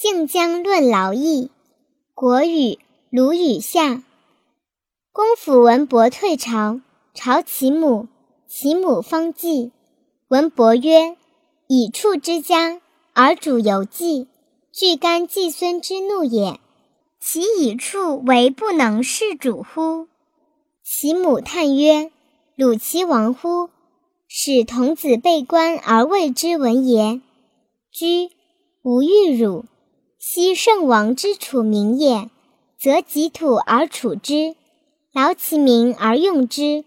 靖江论劳役。国语鲁语下。公府文伯退朝，朝其母，其母方继。文伯曰：“以处之家，而主犹计，具干季孙之怒也。其以处为不能事主乎？”其母叹曰：“鲁其亡乎？使童子被关而谓之文也。居无欲辱。”昔圣王之处民也，则己土而处之，劳其民而用之，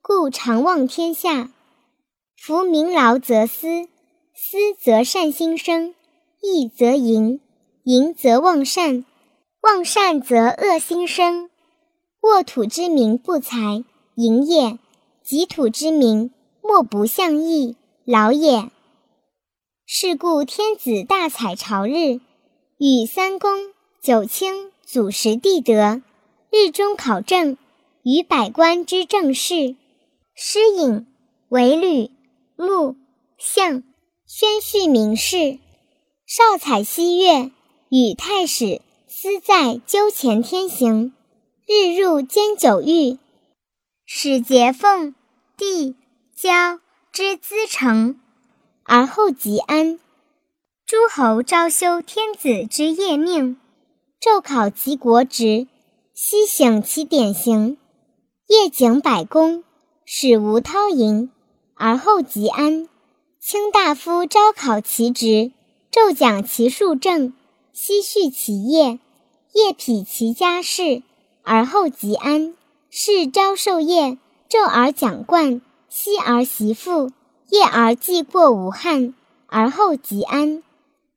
故常望天下。夫民劳则思，思则善心生，义则盈，盈则忘善，忘善则恶心生。沃土之民不才，盈也；己土之民莫不向义，劳也。是故天子大采朝日。与三公九卿祖实地德，日中考政，与百官之政事，诗隐为吕穆相宣叙名事。少采西月，与太史司在纠前天行，日入兼九域，使节奉帝交之资成，而后即安。诸侯昭修天子之业命，昼考其国职，夕省其典型，夜景百工，使无涛盈，而后即安。卿大夫昭考其职，昼讲其数政，夕叙其业，夜匹其家事，而后即安。是昭受业，昼而讲冠，夕而习赋，夜而记过无憾，而后即安。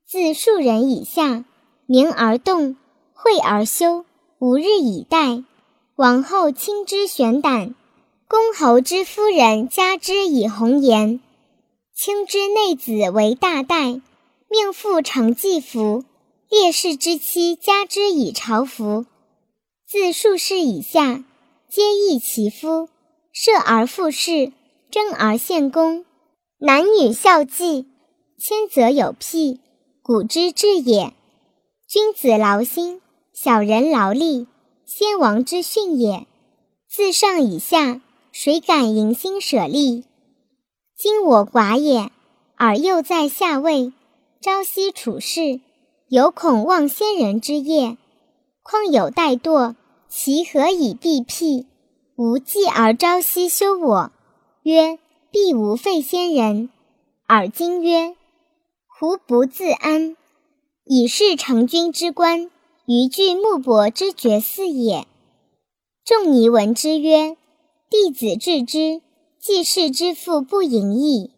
自庶人以下，明而动，晦而休，无日以待。王后亲之玄胆，公侯之夫人加之以红颜。卿之内子为大代，命妇承祭服；烈士之妻加之以朝服。自数世以下，皆义其夫，射而复事，争而献功，男女孝祭，谦则有辟。古之治也，君子劳心，小人劳力，先王之训也。自上以下，谁敢迎心舍利？今我寡也，而又在下位，朝夕处事，犹恐忘先人之业。况有怠惰，其何以避辟？无计而朝夕修我，曰：必无废先人。而今曰。胡不自安？以是成君之官，于具木帛之绝嗣也。仲尼闻之曰：“弟子至之，季氏之父不盈矣。”